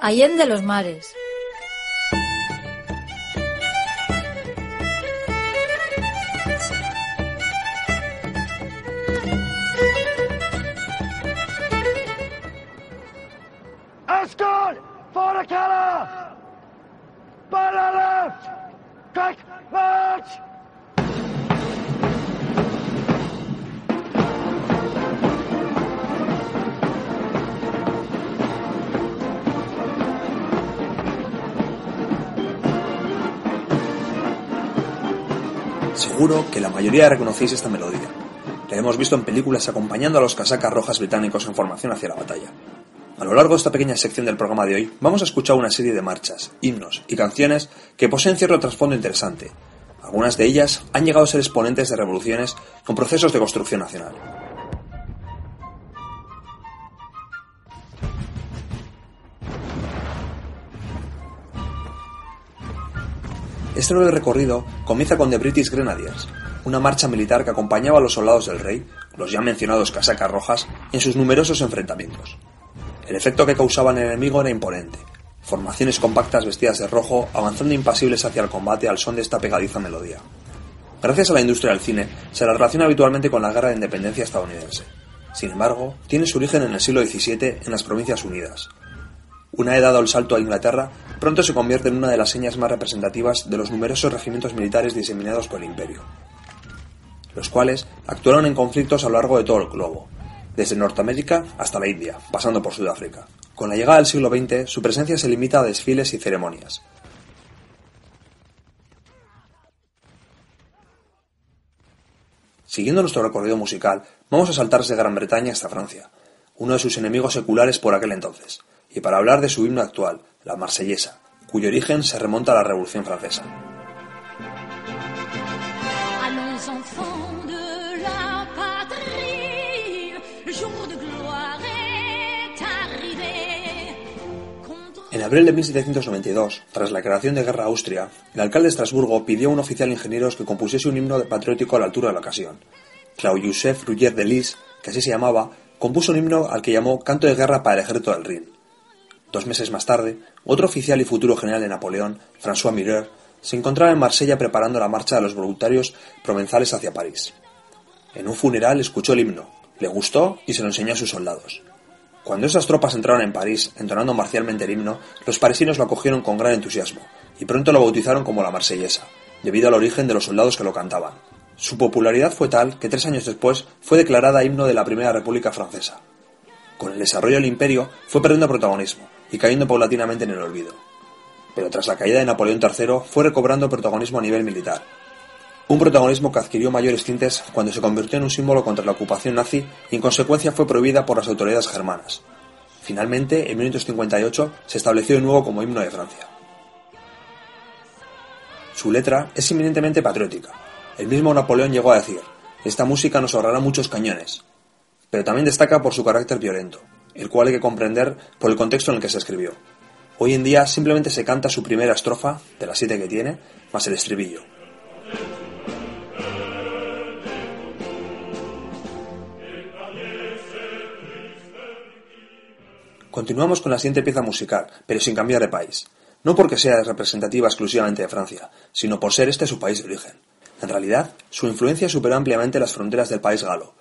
Allende los mares. For left! Seguro que la mayoría reconocéis esta melodía. La hemos visto en películas acompañando a los casacas rojas británicos en formación hacia la batalla. A lo largo de esta pequeña sección del programa de hoy, vamos a escuchar una serie de marchas, himnos y canciones que poseen cierto trasfondo interesante. Algunas de ellas han llegado a ser exponentes de revoluciones con procesos de construcción nacional. Este breve recorrido comienza con The British Grenadiers, una marcha militar que acompañaba a los soldados del rey, los ya mencionados casacas rojas, en sus numerosos enfrentamientos. El efecto que causaban en el enemigo era imponente. Formaciones compactas vestidas de rojo avanzando impasibles hacia el combate al son de esta pegadiza melodía. Gracias a la industria del cine, se la relaciona habitualmente con la guerra de independencia estadounidense. Sin embargo, tiene su origen en el siglo XVII en las Provincias Unidas. Una vez dado el salto a Inglaterra, pronto se convierte en una de las señas más representativas de los numerosos regimientos militares diseminados por el imperio, los cuales actuaron en conflictos a lo largo de todo el globo, desde Norteamérica hasta la India, pasando por Sudáfrica. Con la llegada del siglo XX, su presencia se limita a desfiles y ceremonias. Siguiendo nuestro recorrido musical, vamos a saltar desde Gran Bretaña hasta Francia, uno de sus enemigos seculares por aquel entonces, y para hablar de su himno actual, la Marsellesa, cuyo origen se remonta a la Revolución Francesa. En abril de 1792, tras la declaración de guerra a Austria, el alcalde de Estrasburgo pidió a un oficial de ingenieros que compusiese un himno patriótico a la altura de la ocasión. Claude-Joseph Rougier de Lis, que así se llamaba, compuso un himno al que llamó Canto de Guerra para el Ejército del Rin. Dos meses más tarde, otro oficial y futuro general de Napoleón, François Mireur, se encontraba en Marsella preparando la marcha de los voluntarios provenzales hacia París. En un funeral escuchó el himno, le gustó y se lo enseñó a sus soldados. Cuando esas tropas entraron en París, entonando marcialmente el himno, los parisinos lo acogieron con gran entusiasmo, y pronto lo bautizaron como la Marsellesa, debido al origen de los soldados que lo cantaban. Su popularidad fue tal que tres años después fue declarada himno de la Primera República Francesa. Con el desarrollo del imperio fue perdiendo protagonismo y cayendo paulatinamente en el olvido. Pero tras la caída de Napoleón III fue recobrando protagonismo a nivel militar. Un protagonismo que adquirió mayores tintes cuando se convirtió en un símbolo contra la ocupación nazi y en consecuencia fue prohibida por las autoridades germanas. Finalmente, en 1958 se estableció de nuevo como himno de Francia. Su letra es eminentemente patriótica. El mismo Napoleón llegó a decir, esta música nos ahorrará muchos cañones, pero también destaca por su carácter violento, el cual hay que comprender por el contexto en el que se escribió. Hoy en día simplemente se canta su primera estrofa, de las siete que tiene, más el estribillo. Continuamos con la siguiente pieza musical, pero sin cambiar de país. No porque sea representativa exclusivamente de Francia, sino por ser este su país de origen. En realidad, su influencia superó ampliamente las fronteras del país galo.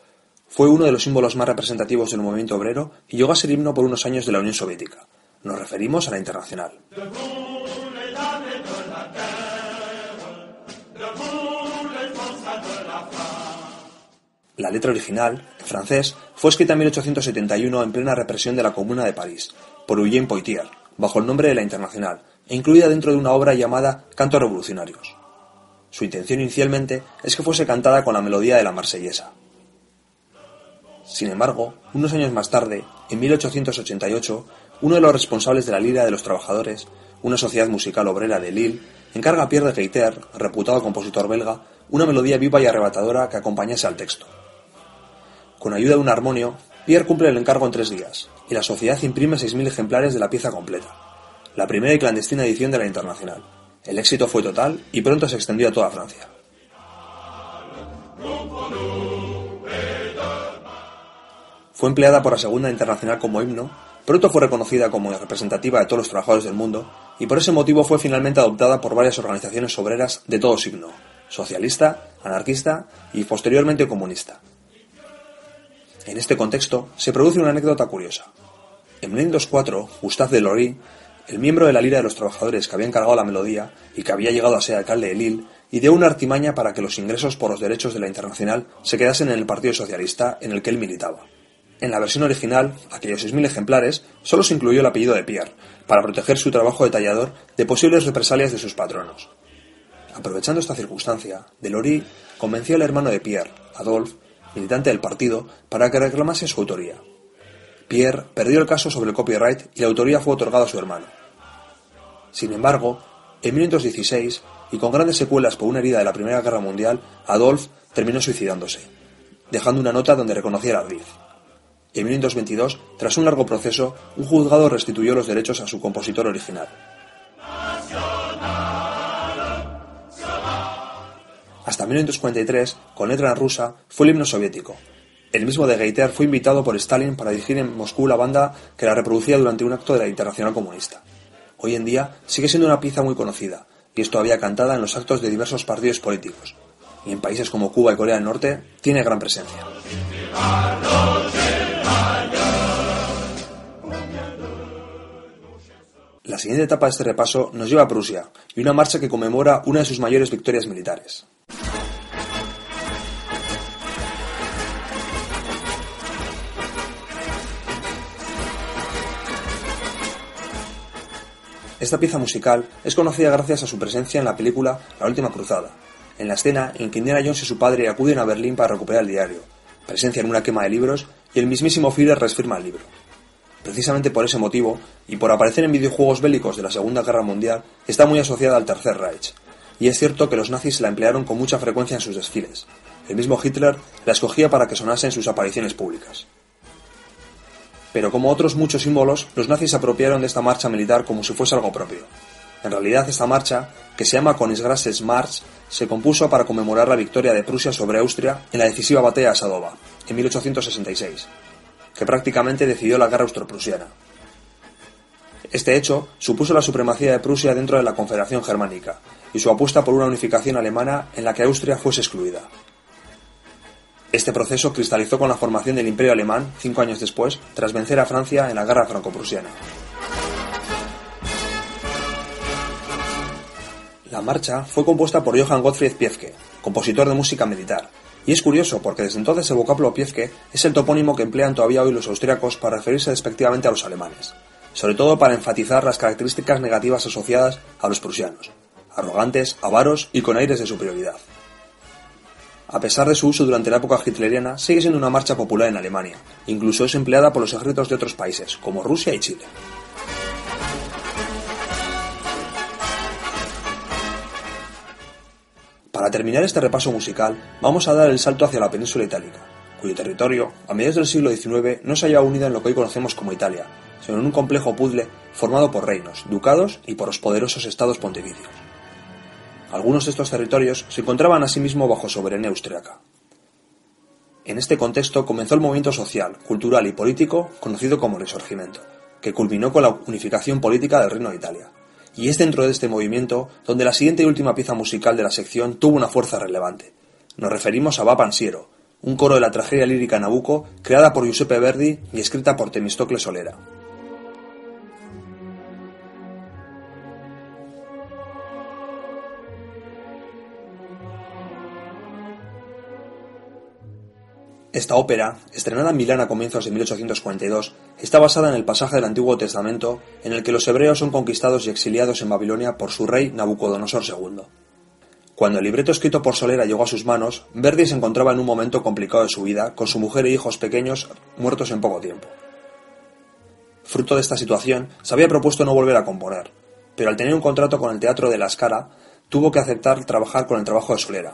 Fue uno de los símbolos más representativos del movimiento obrero y llegó a ser himno por unos años de la Unión Soviética. Nos referimos a la Internacional. La letra original, en francés, fue escrita en 1871 en plena represión de la Comuna de París, por Eugène Poitiers, bajo el nombre de la Internacional, e incluida dentro de una obra llamada Cantos Revolucionarios. Su intención inicialmente es que fuese cantada con la melodía de la marsellesa. Sin embargo, unos años más tarde, en 1888, uno de los responsables de la Lira de los Trabajadores, una sociedad musical obrera de Lille, encarga a Pierre de Gaiter, reputado compositor belga, una melodía viva y arrebatadora que acompañase al texto. Con ayuda de un armonio, Pierre cumple el encargo en tres días, y la sociedad imprime 6.000 ejemplares de la pieza completa, la primera y clandestina edición de la Internacional. El éxito fue total y pronto se extendió a toda Francia. Fue empleada por la Segunda Internacional como himno pronto fue reconocida como representativa de todos los trabajadores del mundo y por ese motivo fue finalmente adoptada por varias organizaciones obreras de todo signo, socialista, anarquista y posteriormente comunista. En este contexto se produce una anécdota curiosa. En 1904, Gustave Delory, el miembro de la Lira de los Trabajadores que había encargado la melodía y que había llegado a ser alcalde de Lille, ideó una artimaña para que los ingresos por los derechos de la Internacional se quedasen en el Partido Socialista en el que él militaba. En la versión original, aquellos 6.000 ejemplares, solo se incluyó el apellido de Pierre, para proteger su trabajo de tallador de posibles represalias de sus patronos. Aprovechando esta circunstancia, Delory convenció al hermano de Pierre, Adolphe, militante del partido, para que reclamase su autoría. Pierre perdió el caso sobre el copyright y la autoría fue otorgada a su hermano. Sin embargo, en 1916, y con grandes secuelas por una herida de la Primera Guerra Mundial, Adolphe terminó suicidándose, dejando una nota donde reconocía ardid. En 1922, tras un largo proceso, un juzgado restituyó los derechos a su compositor original. Hasta 1943, con letra rusa, fue el himno soviético. El mismo de Gaiter fue invitado por Stalin para dirigir en Moscú la banda que la reproducía durante un acto de la Internacional Comunista. Hoy en día sigue siendo una pieza muy conocida, y es todavía cantada en los actos de diversos partidos políticos, y en países como Cuba y Corea del Norte tiene gran presencia. La siguiente etapa de este repaso nos lleva a Prusia y una marcha que conmemora una de sus mayores victorias militares. Esta pieza musical es conocida gracias a su presencia en la película La Última Cruzada, en la escena en que Indiana Jones y su padre acuden a Berlín para recuperar el diario, presencia en una quema de libros y el mismísimo Führer resfirma el libro. Precisamente por ese motivo, y por aparecer en videojuegos bélicos de la Segunda Guerra Mundial, está muy asociada al Tercer Reich, y es cierto que los nazis la emplearon con mucha frecuencia en sus desfiles. El mismo Hitler la escogía para que sonase en sus apariciones públicas pero como otros muchos símbolos, los nazis se apropiaron de esta marcha militar como si fuese algo propio. En realidad, esta marcha, que se llama Königsgrasses March, se compuso para conmemorar la victoria de Prusia sobre Austria en la decisiva batalla de Sadova, en 1866, que prácticamente decidió la guerra austroprusiana. Este hecho supuso la supremacía de Prusia dentro de la Confederación Germánica y su apuesta por una unificación alemana en la que Austria fuese excluida. Este proceso cristalizó con la formación del Imperio Alemán cinco años después, tras vencer a Francia en la Guerra Franco-Prusiana. La marcha fue compuesta por Johann Gottfried Piefke, compositor de música militar, y es curioso porque desde entonces el vocablo Piefke es el topónimo que emplean todavía hoy los austríacos para referirse despectivamente a los alemanes, sobre todo para enfatizar las características negativas asociadas a los prusianos, arrogantes, avaros y con aires de superioridad. A pesar de su uso durante la época hitleriana, sigue siendo una marcha popular en Alemania. Incluso es empleada por los ejércitos de otros países, como Rusia y Chile. Para terminar este repaso musical, vamos a dar el salto hacia la península itálica, cuyo territorio, a mediados del siglo XIX, no se hallaba unido en lo que hoy conocemos como Italia, sino en un complejo puzzle formado por reinos, ducados y por los poderosos estados pontificios. Algunos de estos territorios se encontraban asimismo bajo soberanía austriaca. En este contexto comenzó el movimiento social, cultural y político conocido como Risorgimento, que culminó con la unificación política del Reino de Italia. Y es dentro de este movimiento donde la siguiente y última pieza musical de la sección tuvo una fuerza relevante. Nos referimos a Va Pansiero, un coro de la tragedia lírica Nabucco creada por Giuseppe Verdi y escrita por Temistocles Solera. Esta ópera, estrenada en Milán a comienzos de 1842, está basada en el pasaje del Antiguo Testamento en el que los hebreos son conquistados y exiliados en Babilonia por su rey Nabucodonosor II. Cuando el libreto escrito por Solera llegó a sus manos, Verdi se encontraba en un momento complicado de su vida, con su mujer e hijos pequeños muertos en poco tiempo. Fruto de esta situación, se había propuesto no volver a componer, pero al tener un contrato con el Teatro de la Scala, tuvo que aceptar trabajar con el trabajo de Solera,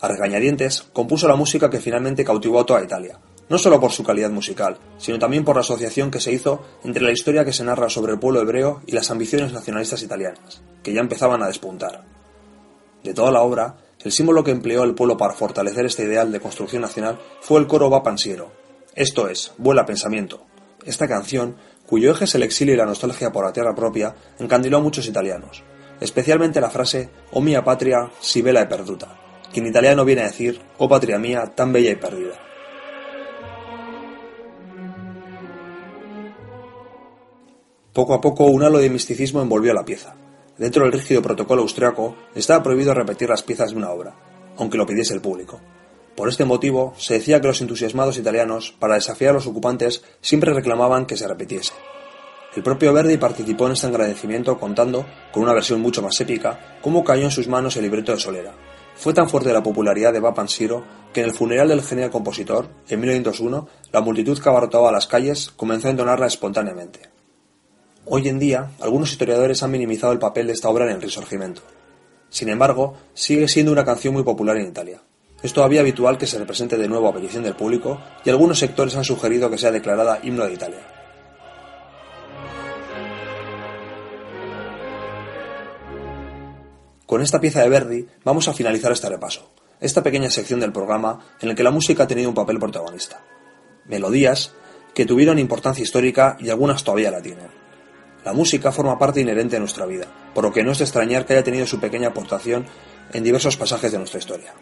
A regañadientes, compuso la música que finalmente cautivó a toda Italia, no solo por su calidad musical, sino también por la asociación que se hizo entre la historia que se narra sobre el pueblo hebreo y las ambiciones nacionalistas italianas, que ya empezaban a despuntar. De toda la obra, El símbolo que empleó el pueblo para fortalecer este ideal de construcción nacional fue el coro Va Pansiero, esto es, Vuela Pensamiento. Esta canción, cuyo eje es el exilio y la nostalgia por la tierra propia, encandiló a muchos italianos, especialmente la frase O mia patria si bella e perduta, que en italiano viene a decir Oh patria mía, tan bella y perdida. Poco a poco un halo de misticismo envolvió la pieza. Dentro del rígido protocolo austriaco estaba prohibido repetir las piezas de una obra, aunque lo pidiese el público. Por este motivo, se decía que los entusiasmados italianos, para desafiar a los ocupantes, siempre reclamaban que se repitiese. El propio Verdi participó en este agradecimiento contando, con una versión mucho más épica, cómo cayó en sus manos el libreto de Solera. Fue tan fuerte la popularidad de Siro que en el funeral del genial compositor, en 1901, la multitud que abarrotaba las calles comenzó a entonarla espontáneamente. Hoy en día, algunos historiadores han minimizado el papel de esta obra en el Risorgimento. Sin embargo, sigue siendo una canción muy popular en Italia. Es todavía habitual que se represente de nuevo a petición del público y algunos sectores han sugerido que sea declarada himno de Italia. Con esta pieza de Verdi vamos a finalizar este repaso, esta pequeña sección del programa en el que la música ha tenido un papel protagonista. Melodías que tuvieron importancia histórica y algunas todavía la tienen. La música forma parte inherente de nuestra vida, por lo que no es de extrañar que haya tenido su pequeña aportación en diversos pasajes de nuestra historia.